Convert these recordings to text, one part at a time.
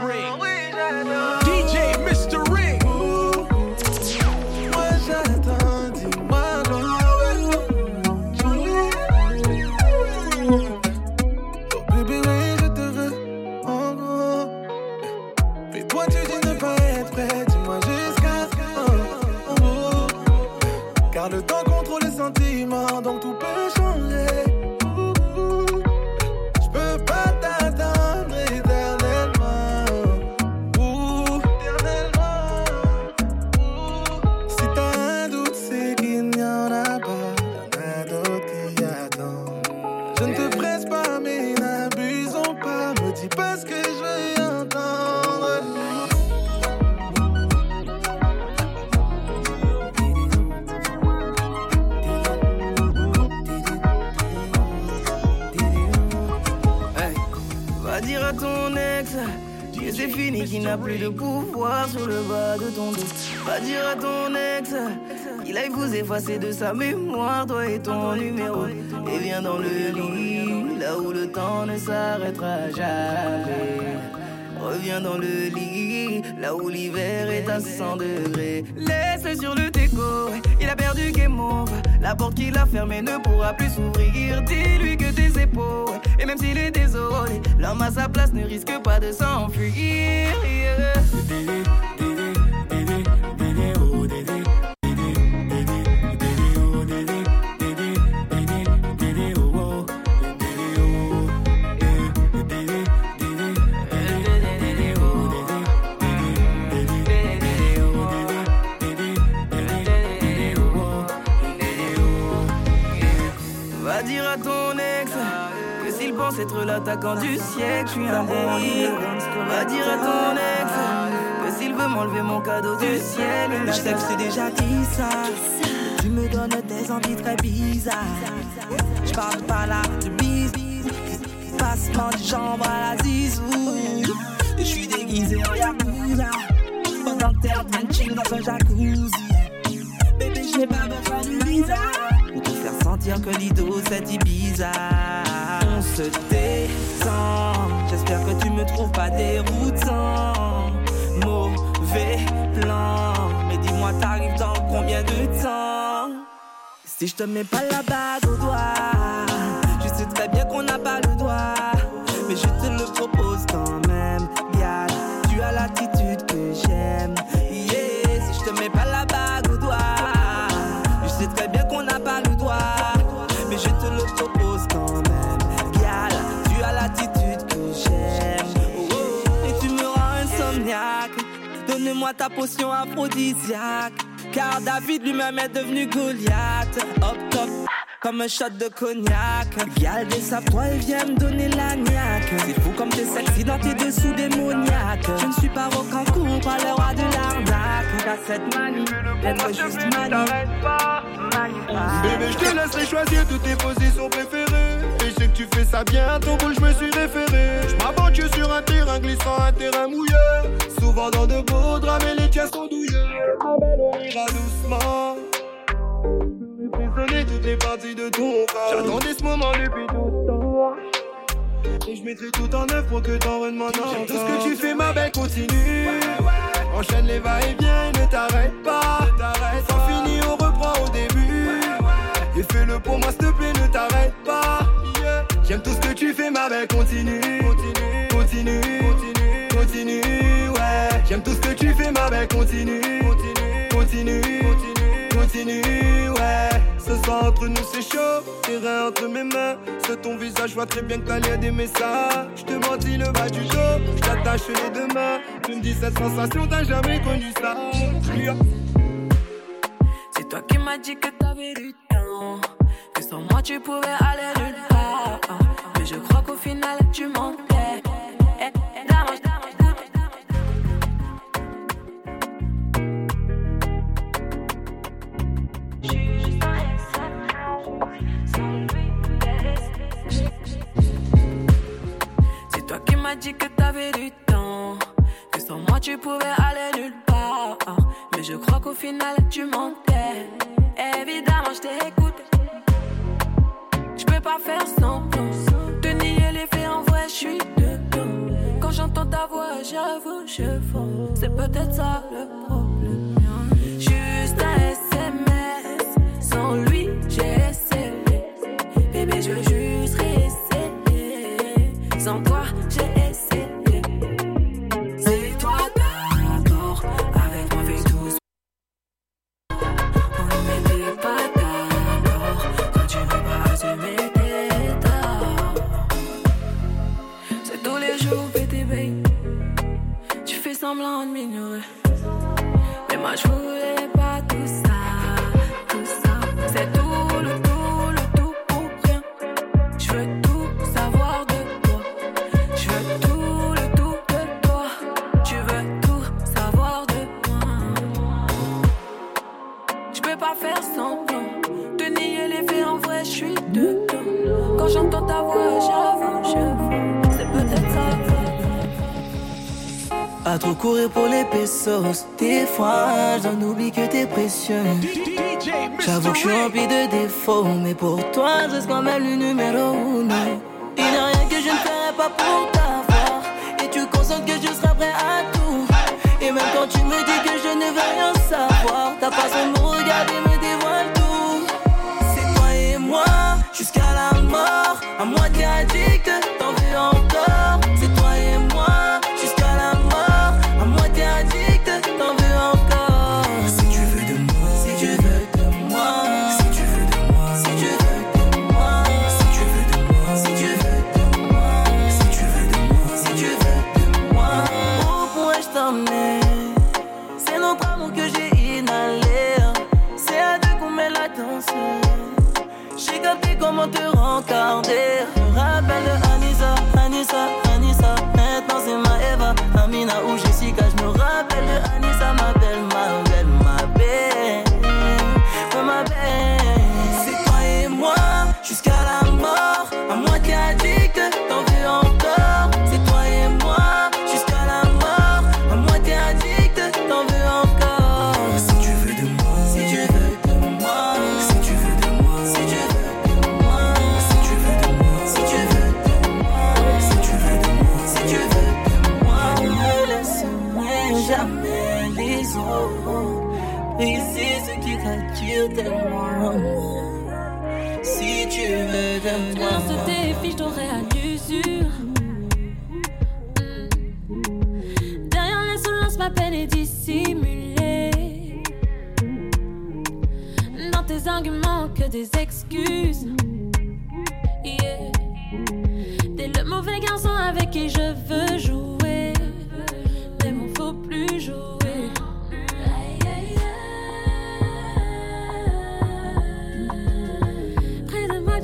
Ring. Plus de pouvoir sur le bas de ton dos. Va dire à ton ex qu'il aille vous effacer de sa mémoire, toi et ton numéro. Et viens dans le lit, là où le temps ne s'arrêtera jamais. Reviens dans le lit, là où l'hiver est à 100 degrés. Laisse sur le déco, il a perdu game over. La porte qu'il a fermée ne pourra plus s'ouvrir. Dis-lui que tes épaules, et même s'il est désolé, l'homme à sa place ne risque pas de s'enfuir. L'attaquant du siècle, je suis un bon Va dire à ton ex que s'il veut m'enlever mon cadeau du ciel, Je sais que c'est déjà dit ça. Tu me donnes des envies très bizarres. Je parle pas là de bise, passement de jambes à la zizou. Je suis déguisé en yakuza. Pendant que t'es en train de chill dans un jacuzzi. Bébé, j'ai pas besoin de visa. Pour te faire sentir que l'ido c'est Ibiza. Détend. J'espère que tu me trouves pas déroutant. Mauvais plan. Mais dis-moi, t'arrives dans combien de temps? Si je te mets pas la bague Ta potion aphrodisiaque. Car David lui-même est devenu Goliath. Hop top, comme un shot de cognac. Vial des toi et viens me donner la niaque. C'est fou comme t'es sexy dans tes dessous démoniaques. Je ne suis pas rocancourt, pas le roi de l'arnaque. T'as cette manie d'être juste manie. Bébé, je te laisserai choisir toutes tes positions préférées. Et je sais que tu fais ça bien, ton boule, je me suis référé. Je m'aventure sur un terrain glissant, un terrain mouillé. Souvent dans de beaux drames, et les tiens sont douillés. Ma belle, on ira doucement. Prisonner toutes les parties de ton corps. J'attendais ce moment depuis tout ce temps. Et je mettrai tout en œuvre pour que t'en redemandes encore. Tout ce que tu fais, ma belle, continue. Enchaîne les va-et-vient et ne t'arrête pas. Sans fini, on reprend au début. Et fais-le pour moi, s'il te plaît, ne t'arrête pas. J'aime tout ce que tu fais, ma belle, continue. Continue, continue, continue, continue, ouais. J'aime tout ce que tu fais, ma belle, continue. Continue, continue, continue, continue, ouais. Ce soir entre nous, c'est chaud. Tes reins entre mes mains. Sur ton visage, je vois très bien que t'as l'air d'aimer ça. Je te mentis le bas du dos. Je t'attache les deux mains. Tu me dis cette sensation, t'as jamais connu ça. C'est toi qui m'as dit que t'avais du temps. Que sans moi tu pouvais aller nulle part. Semblant. Mais moi, je voulais pas tout ça, tout ça. C'est tout le tout, le tout pour rien. Je veux tout savoir de toi. Je veux tout le tout de toi. Tu veux tout savoir de moi. Je peux pas faire semblant de nier les faits en vrai, je suis dedans. Quand j'entends ta voix, trop courir pour les pesos, des fois j'en oublie que t'es précieux. J'avoue que je suis rempli de défauts, mais pour toi je reste quand même le numéro uno. Il n'y a rien que je ne ferai pas pour t'avoir, et tu consentes que je serai prêt à tout. Et même quand tu me dis que je ne veux rien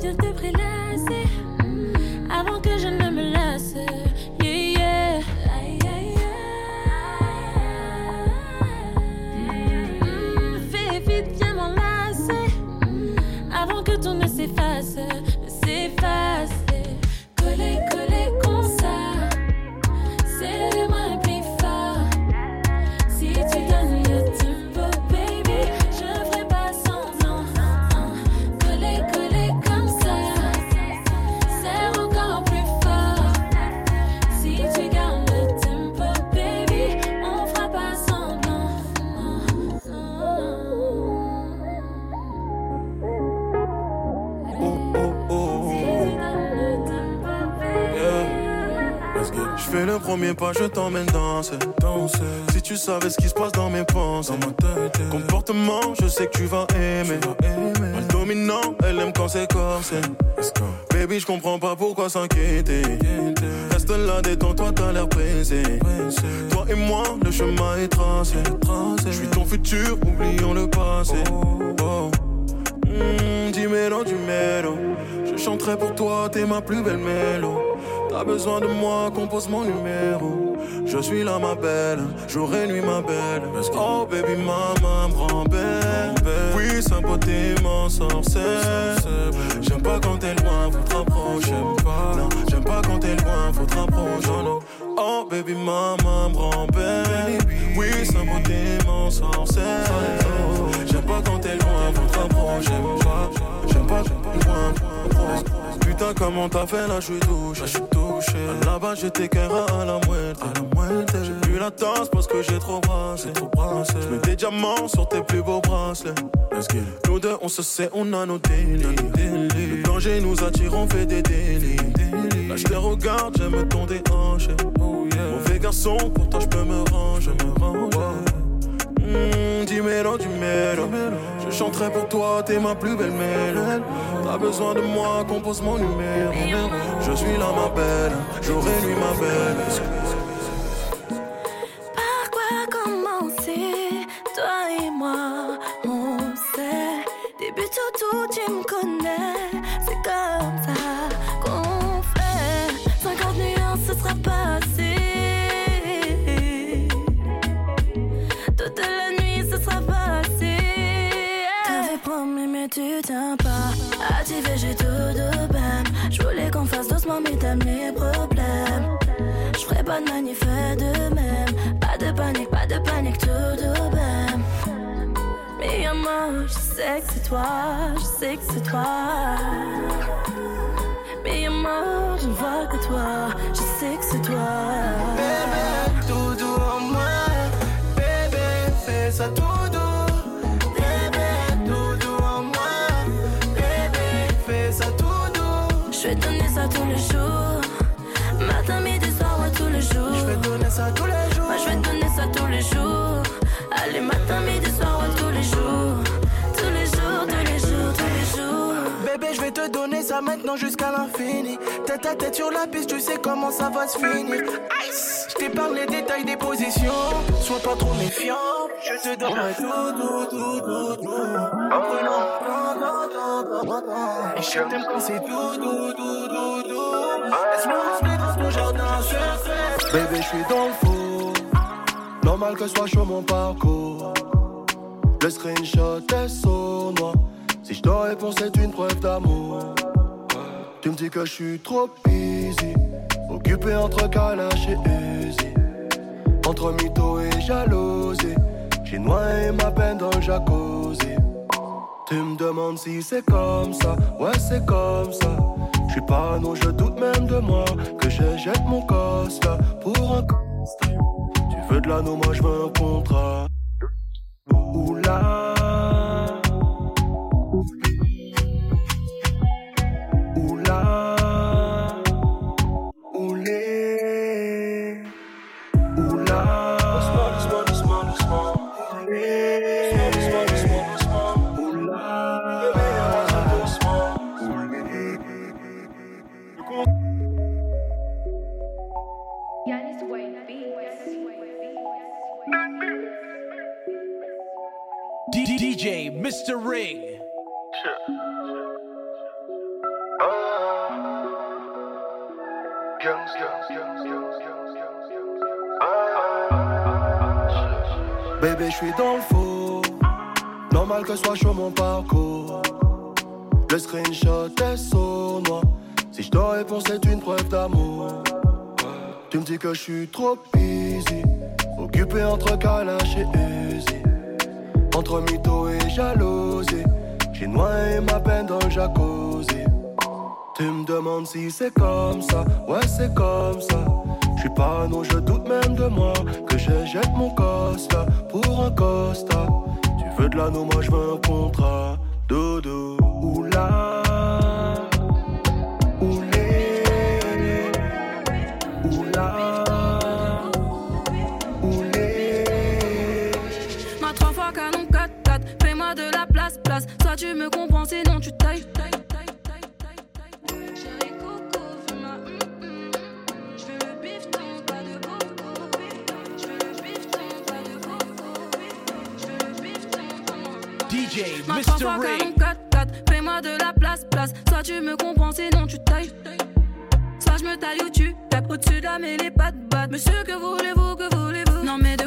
Près de moi, viens te prélasser. Avant que je ne me lasse. Yeah, yeah. Fais vite, viens m'enlacer. Avant que tout ne s'efface. Premier pas, je t'emmène danser. danser. Si tu savais ce qui se passe dans mes pensées, dans ma tête, comportement, je sais que tu vas aimer. Mal dominant, elle aime quand c'est corsé. Baby, je comprends pas pourquoi s'inquiéter. Reste là, détends-toi, t'as l'air pressé. Toi et moi, le chemin est tracé. Je suis ton futur, oublions le passé. Oh. Mm, Dis-mélo, du mélo. Je chanterai pour toi, t'es ma plus belle mélo. T'as besoin de moi, compose mon numéro. Je suis là, ma belle, jour et nuit, ma belle. Oh, baby, maman, me rend belle. Oui, sa beauté m'en sorcelle. J'aime pas quand t'es loin, faut te rapprocher. Non, j'aime pas quand t'es loin, faut te rapprocher. Oh, baby, maman, me rend belle. Oui, sa beauté m'en sorcelle. J'aime pas quand t'es loin, faut te rapprocher. J'aime pas loin. Putain comment t'as fait là, je suis touché. Je suis touché. Là-bas, j'étais qu'un à la. À la. J'ai plus la tasse parce que j'ai trop brassé. Trop brassé. J'mets des diamants sur tes plus beaux bracelets. Nous deux, on se sait, on a nos délits. Le danger nous attire, on fait des délits. Là, je te regarde, j'aime ton déhanché. Oh, Mauvais garçon, pour toi, je peux me ranger. Me ranger. Mmh, dis-mélo, dis-mélo. Je chanterai pour toi, t'es ma plus belle mélodie. T'as besoin de moi, compose mon numéro. Je suis là, ma belle, jour et nuit, ma belle. Par quoi commencer Toi et moi, on sait. Début tout, tout, tu me connais. C'est comme promis, mais tu tiens pas. Activé, j'ai tout de peine. Je voulais qu'on fasse doucement, mais t'as mes problèmes. Je ferai pas de manif, de même. Pas de panique, pas de panique, tout de même. Mais y'a moi, je que c'est toi, je que c'est toi. Mais y'a moi, je vois que toi, je sais que c'est toi. Bébé, tout doux en moi. Bébé, fais ça tout jours. Matin, midi, soir, tous les jours. Je vais te donner ça tous les jours. Moi, je vais te donner ça tous les jours. Allez, matin, midi, soir, ouais, tous les jours. Tous les jours, tous les jours, tous les jours. Bébé, je vais te donner ça maintenant jusqu'à l'infini. Tête à tête sur la piste, tu sais comment ça va se finir. Ice, je t'épargne les détails des positions. Sois pas trop méfiant. Je te donne tout, tout, tout, tout, tout. Prenant Et je t'aime quand c'est tout, tout, tout, tout, tout. Laisse-moi rester dans ton jardin secret. Bébé, je suis dans le faux. Normal que soit chaud mon parcours. Le screenshot est sournois. Si je te réponds, c'est une preuve d'amour. Tu me dis que je suis trop busy. Occupé entre Kalash et Uzi. Entre mytho et jalousie. J'ai noyé ma peine dans le jacuzzi. Tu me demandes si c'est comme ça. Ouais, c'est comme ça. Je suis pas non, je doute même de moi. Que je jette mon costa pour un costa. Tu veux de l'anneau, moi je veux un contrat. Oula. Suis dans le faux. Normal que soit chaud mon parcours. Le screenshot est sournois. Si je te réponds, c'est une preuve d'amour. Tu me dis que je suis trop busy. Occupé entre Kalash et Uzi. Entre mytho et jalousie. J'ai noyé ma peine dans le jacuzzi. Tu me demandes si c'est comme ça. Ouais, c'est comme ça. Je suis pas non, je doute même de moi. Que je jette mon costa pour un costa. Tu veux de l'anneau, moi je veux un contrat. Dodo, oula. Oulé. Oula. Oulé. Ma trois fois canon 4-4, fais-moi de la place, place. Soit tu me comprends, sinon tu tailles. Chérie DJ Mr. Ring. canon 4-4, fais-moi de la place, place. Soit tu me comprends, sinon tu tailles. Soit je me taille ou tu tapes au-dessus de la mêlée, pas de batte. Monsieur, que voulez-vous, que voulez-vous? Non, mais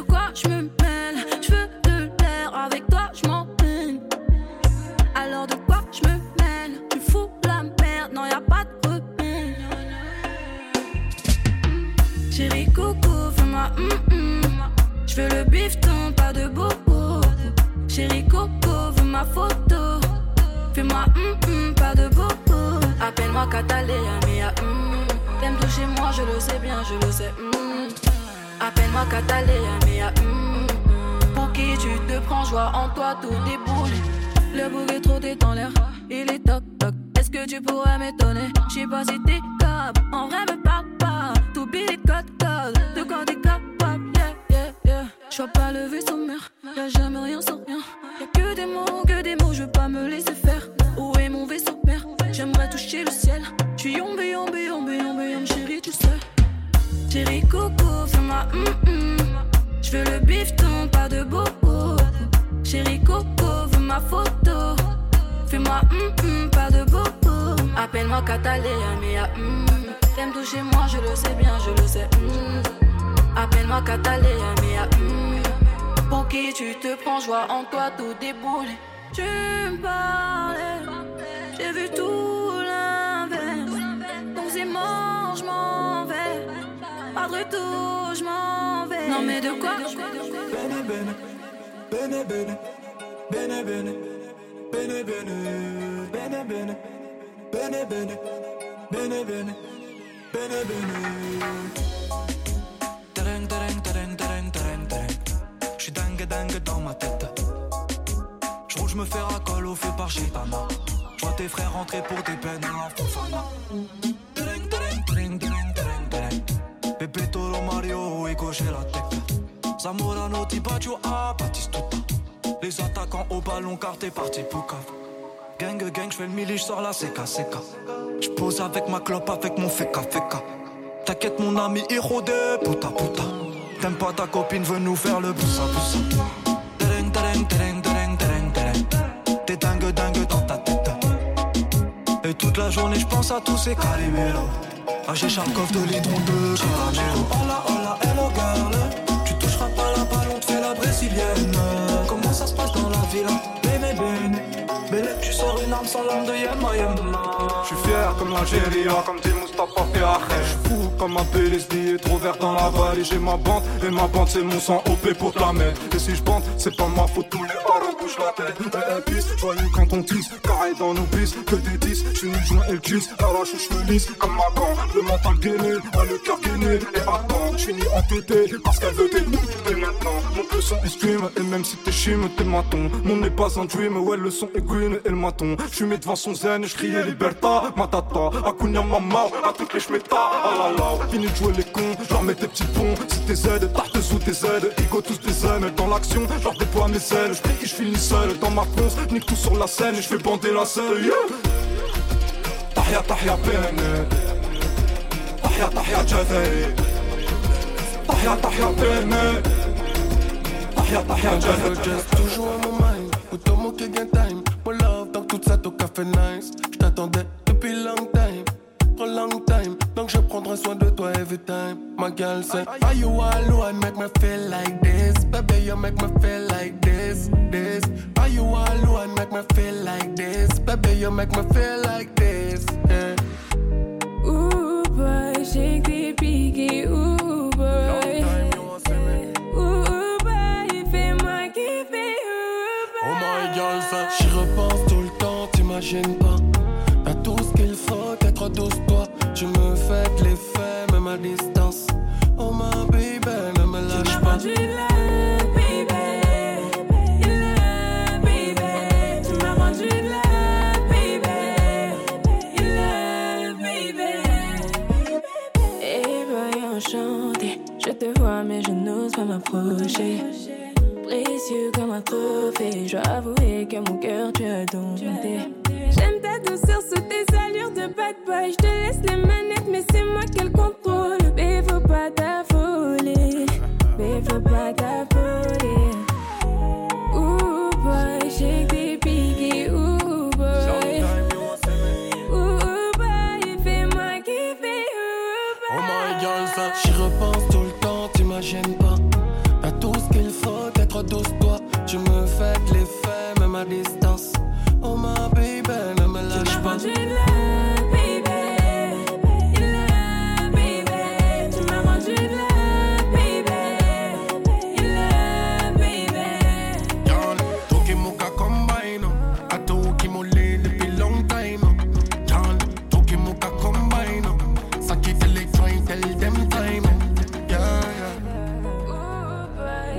Chérie coco, fais-moi hum hum. J'veux le bifton, pas de bobo. Chérie coco, veux ma photo. Fais-moi hum hum, pas de bobo. Appelle-moi Catalina, mais hum. T'aimes toucher moi, je le sais bien, je le sais. hum. Appelle-moi Catalina, mais hum. Pour qui tu te prends, joie en toi, tout déboule. Tu me parlais, j'ai vu tout Retour, je m'en vais. Non mais de quoi Bene bene, bene bene, bene bene, bene bene, bene bene, bene bene, bene bene, bene bene. Tereng tereng tereng tereng tereng tereng. J'suis dingue dingue dans ma tête. J'roule, j'me fais racole au feu par Chitana. J'vois tes frères rentrer pour des peines en Fofana. Pepe Toro Mario et la tête. Zamorano, Tibaggio, ah, Batistuta. Les attaquants au ballon car t'es parti pour cave. Gang gang, j'fais le mili, j'sors la CK CK. J'pose avec ma clope, avec mon feka feka. T'inquiète mon ami, héros de puta puta. T'aimes pas ta copine, veut nous faire le boussa boussa. Tereng tereng. T'es dingue dingue dans ta tête. Et toute la journée j'pense à tous ces caliméros. Ah j'ai Charkov de l'hydron de Caramelo. Hola hola hello girl. Tu toucheras pas la balle, on te fait la brésilienne. Comment ça se passe dans la villa? Bene bene. Belle, tu sors une arme sans l'âme de Yemma Yemma. Je suis fier comme l'Algérie, comme dit. Je suis fou comme un PLSD, trop vert dans la vallée. J'ai ma bande, et ma bande c'est mon sang OP pour te la mettre. Et si je bande, c'est pas ma faute, tous les haros bougent la tête. Et un bis, joyeux quand on tisse, carré dans nos bis, que des 10. Je suis une joint et le kiss, arrache je me lisse comme ma bande. Le mental gainé, le cœur gainé. Et attends, je finis entêté, parce qu'elle veut des Et maintenant, mon le son est stream, et même si t'es chime, t'es maton. Mon n'est pas un dream, ouais, le son est green et le maton. Mis devant son zen, je criais liberta, matata, Akunya mama, à toutes les schmetas, ah la la. Fini de jouer les cons, genre mets tes petits ponts. Si tes aides, tarte sous tes aides, ego tous tes aimes. Dans l'action, genre déploie mes ailes, je prie, je finis seul. Dans ma ponce, nique tout sur la scène, et je fais bander la selle, yeah. Tahia, tahia, bene. Tahia, tahia, jazzy. Tahia, tahia, bene. Tahia, tahia, jazzy. Toujours à mon mind, autant manquer gain time. Mon love, donc tout ça, au café nice. J't'attendais depuis long time, for long time. Donc je prendrai soin de toi every time. My girl say, Are you alone? Make me feel like this. Baby, you make me feel like this, this. Are you alone? Make me feel like this. Baby, you make me feel like this. Yeah. Ooh boy, shake tes piquets, ooh boy. Ooh boy, fais-moi kiffer, Oh my girl, ça, j'y temps, t'imagines pas. T'as tout ce qu'il faut, t'être douce, toi. Tu me fais de l'effet, même à distance. Oh my baby, ne me lâche pas. Tu l'as, baby. Il l'a, baby. Tu m'as rendu là, baby. Il l'a, baby. Et boy, enchanté. Je te vois, mais je n'ose pas m'approcher. Précieux comme un trophée. Je dois avouer que mon cœur, tu as dompté. Ta douceur sous tes allures de bad boy. Je te laisse les manettes, mais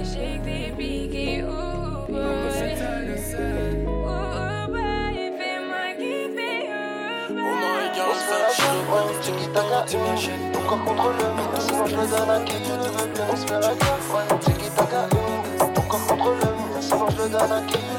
shake their biggie, ooh boy. On se fait la guerre,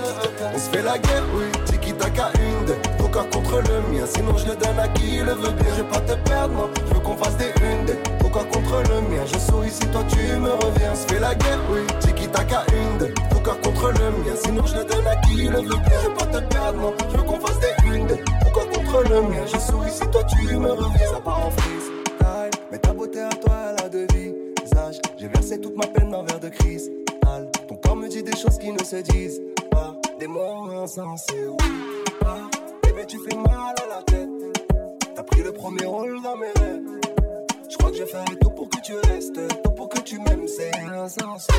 On se fait la guerre, oui, tiki-taka une contre le mien, sinon je le donne à qui il le veut. Bien Je vais pas te perdre moi, je veux qu'on fasse des une corps contre le mien. Je souris si toi tu me reviens. Se la guerre, oui. Tiki-taka une, ton corps contre le mien. Sinon je donne à qui le veut. Je vais pas te perdre, moi. Je veux qu'on fasse des une, ton corps contre le mien. Je souris si toi tu me reviens. Ça part en frise. Mais ta beauté à toi, elle a de visage. J'ai versé toute ma peine dans verre de cristal. Ton corps me dit des choses qui ne se disent pas. Des mots insensés, oui. Ah, bébé, tu fais mal à la tête. T'as pris le premier rôle dans mes rêves. Je crois que je ferai tout pour que tu restes, tout pour que tu m'aimes, c'est insensé.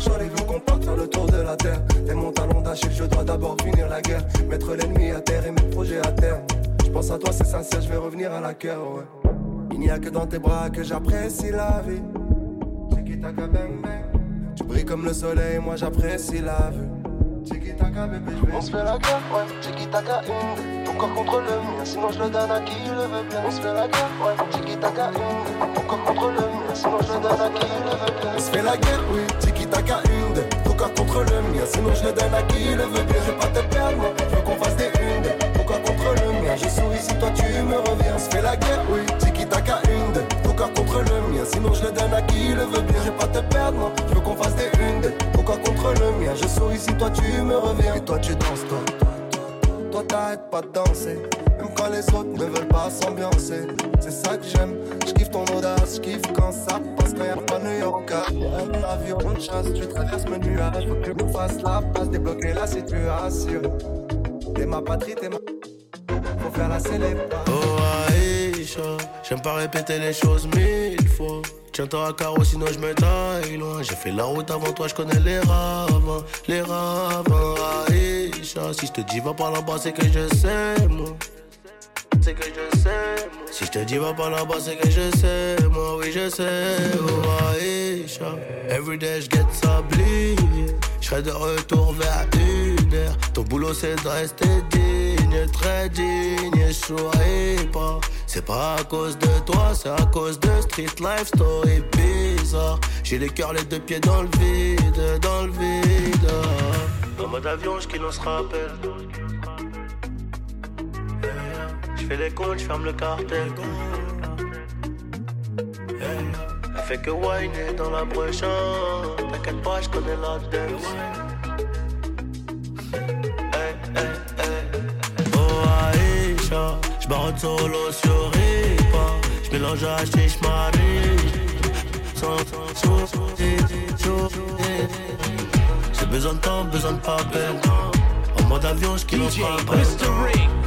J'aurais vu qu'on parte faire le tour de la terre. T'es mon talon d'Achille, je dois d'abord finir la guerre. Mettre l'ennemi à terre et mes projets à terre. Je pense à toi, c'est sincère, je vais revenir à la cœur, ouais. Il n'y a que dans tes bras que j'apprécie la vie. Tu brilles comme le soleil, moi j'apprécie la vue. Bébé. On se fait la guerre, ouais. Tiki-taka une, ton corps contre le mien. Sinon je le donne à qui le veut bien. On se fait la guerre, ouais. Tiki-taka une, ton corps contre le mien. Sinon je le donne à qui le veut bien. On se fait la guerre, oui. Tiki-taka une, ton corps contre le mien. Sinon je le donne à qui le veut bien. Je vais pas te perdre, moi. Je veux qu'on fasse des une, ton corps contre le mien. Je souris si toi tu me reviens. On se fait la guerre, oui. Tiki-taka une, ton corps contre le mien. Sinon je le donne à qui le veut bien. Je vais pas te perdre, moi. Je veux qu'on fasse des une, ton corps contre le mien. Je souris si toi tu me reviens. Et toi tu danses, toi. Toi t'arrêtes pas de danser. Même quand les autres ne veulent pas s'ambiancer. C'est ça que j'aime. Je kiffe ton audace, je kiffe quand ça passe. Quand y'a pas New York Un avion de chasse, tu traverses mes nuages. Faut que je me fasse la place, débloquer la situation. T'es ma patrie, t'es ma... Faut faire la célébration. Oh Aïcha, j'aime pas répéter les choses mille fois. Tiens-toi à carreau, sinon je me taille loin. J'ai fait la route avant toi, je connais les ravins, les ravins. Aïcha, si je te dis va par là-bas, c'est que je sais, moi. C'est que je sais, moi. Si je te dis va par là-bas, c'est que je sais, moi, oui, je sais. Oh Aïcha, everyday je get sablier. Je de retour vers une Ton boulot, c'est de rester digne, très digne. Souris pas. C'est pas à cause de toi, c'est à cause de street life story bizarre. J'ai les cœurs les deux pieds dans le vide, dans le vide. En mode avion, je qui se rappelle. Je fais les comptes, je ferme le cartel. Elle fait que whiner dans la prochaine. T'inquiète pas, je connais la dance. J'barre solo sur Ripa. J'mélange sans, sans, J'ai besoin de temps, besoin de papel. En mode avion, j'kilose pas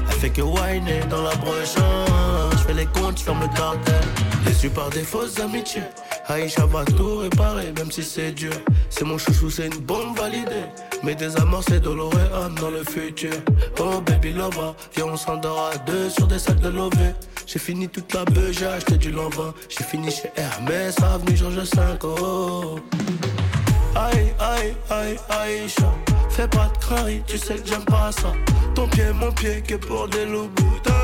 Elle fait que whiner dans la brochant. J'fais les comptes, j'ferme le cartel. Déçu par des fausses amitiés. Aïcha va tout réparer, même si c'est dur. C'est mon chouchou, c'est une bombe validée. Mais des amours, c'est Doloréane dans le futur. Oh baby lova, viens on s'endort à deux sur des sacs de lové. J'ai fini toute la beuh, j'ai acheté du lambin. J'ai fini chez Hermès, avenue Georges 5. Oh. Aïe, aïe, aïe, Aïcha. Fais pas de crarie, tu sais que j'aime pas ça. Ton pied, mon pied, que pour des loups boudins.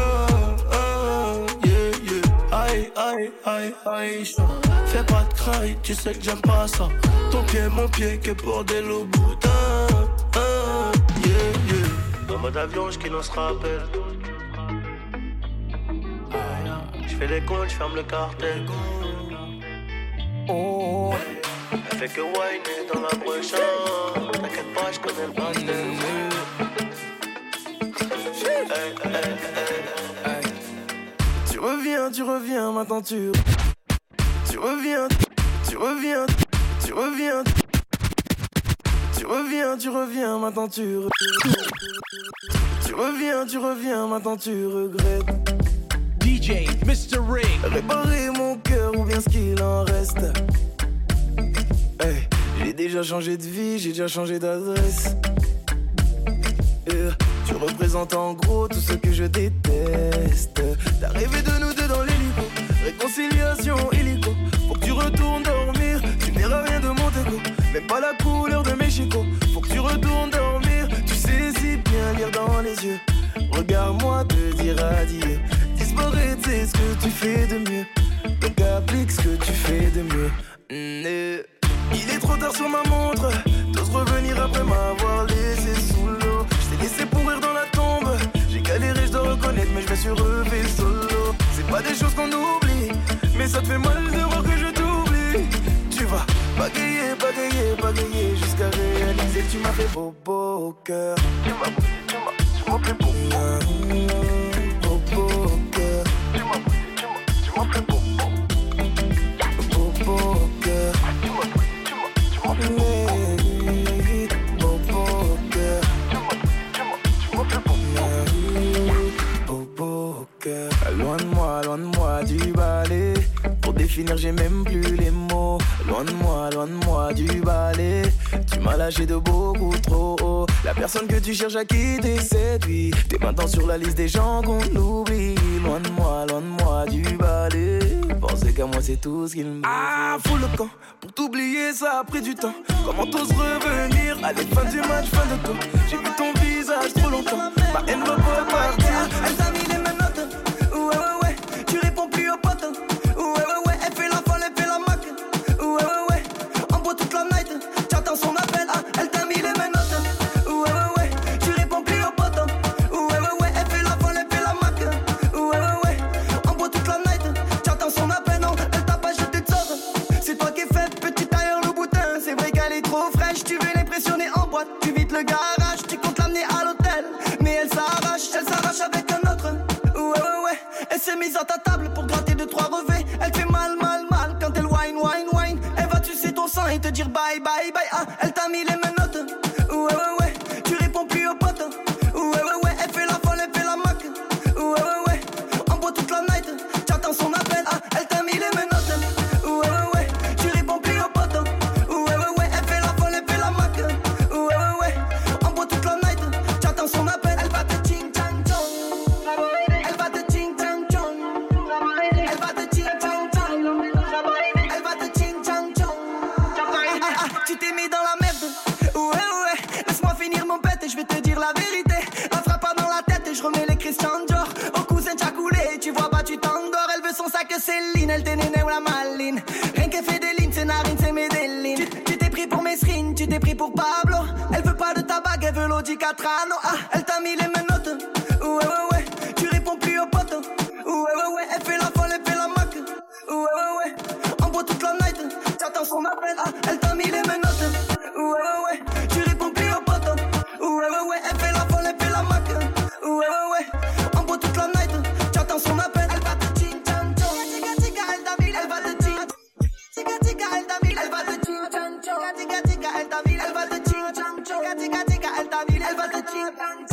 Yeah. Aïe, aïe, aïe, Aïcha. Fais pas de crarie, tu sais que j'aime pas ça. Ton pied, mon pied, que pour des loups boudins. Ah, yeah, yeah. En mode avion, je qui se rappelle. Je fais les comptes, je ferme le cartel. Oh, Elle fait que whiner dans la prochaine. T'inquiète pas, je connais le bordel. Reviens, tu reviens, maintenant tu. Tu reviens, tu reviens, tu reviens. Tu reviens, tu reviens, maintenant tu. Tu reviens, tu reviens, maintenant tu regrettes. DJ Mr. Ring. Réparer mon cœur ou bien ce qu'il en reste. Hey, j'ai déjà changé de vie, j'ai déjà changé d'adresse. Yeah, tu représentes en gros tout ce que je déteste. D'arriver de nous deux dans l'hélico, réconciliation hélico. Faut que tu retournes dormir, tu verras rien de mon déco. Même pas la couleur de mes chicots. Faut que tu retournes dormir, tu sais si bien lire dans les yeux. Regarde-moi te dire adieu. Disparaître, c'est ce que tu fais de mieux. Donc applique ce que tu fais de mieux. Mm, eh. Il est trop tard sur ma montre, t'oses revenir après m'avoir laissé. sur refais solo. C'est pas des choses qu'on oublie, mais ça te fait mal de voir que je t'oublie. Tu vas bagayer, bagayer, bagayer jusqu'à réaliser. Tu m'as fait beau, beau cœur. Tu m'as, tu m'as, tu m'as fait beau. j'ai même plus les mots. Loin de moi, loin de moi du balai. Tu m'as lâché de beaucoup trop haut. La personne que tu cherches à quitter séduit. T'es maintenant sur la liste des gens qu'on oublie. Loin de moi, loin de moi du balai. Pensez qu'à moi, c'est tout ce qu'il me Ah, fous le camp. Pour t'oublier, ça a pris du temps. Comment t'oses revenir Allez, fin du match, fin de tour. J'ai vu ton visage trop longtemps. Ma haine va pas partir. lejano done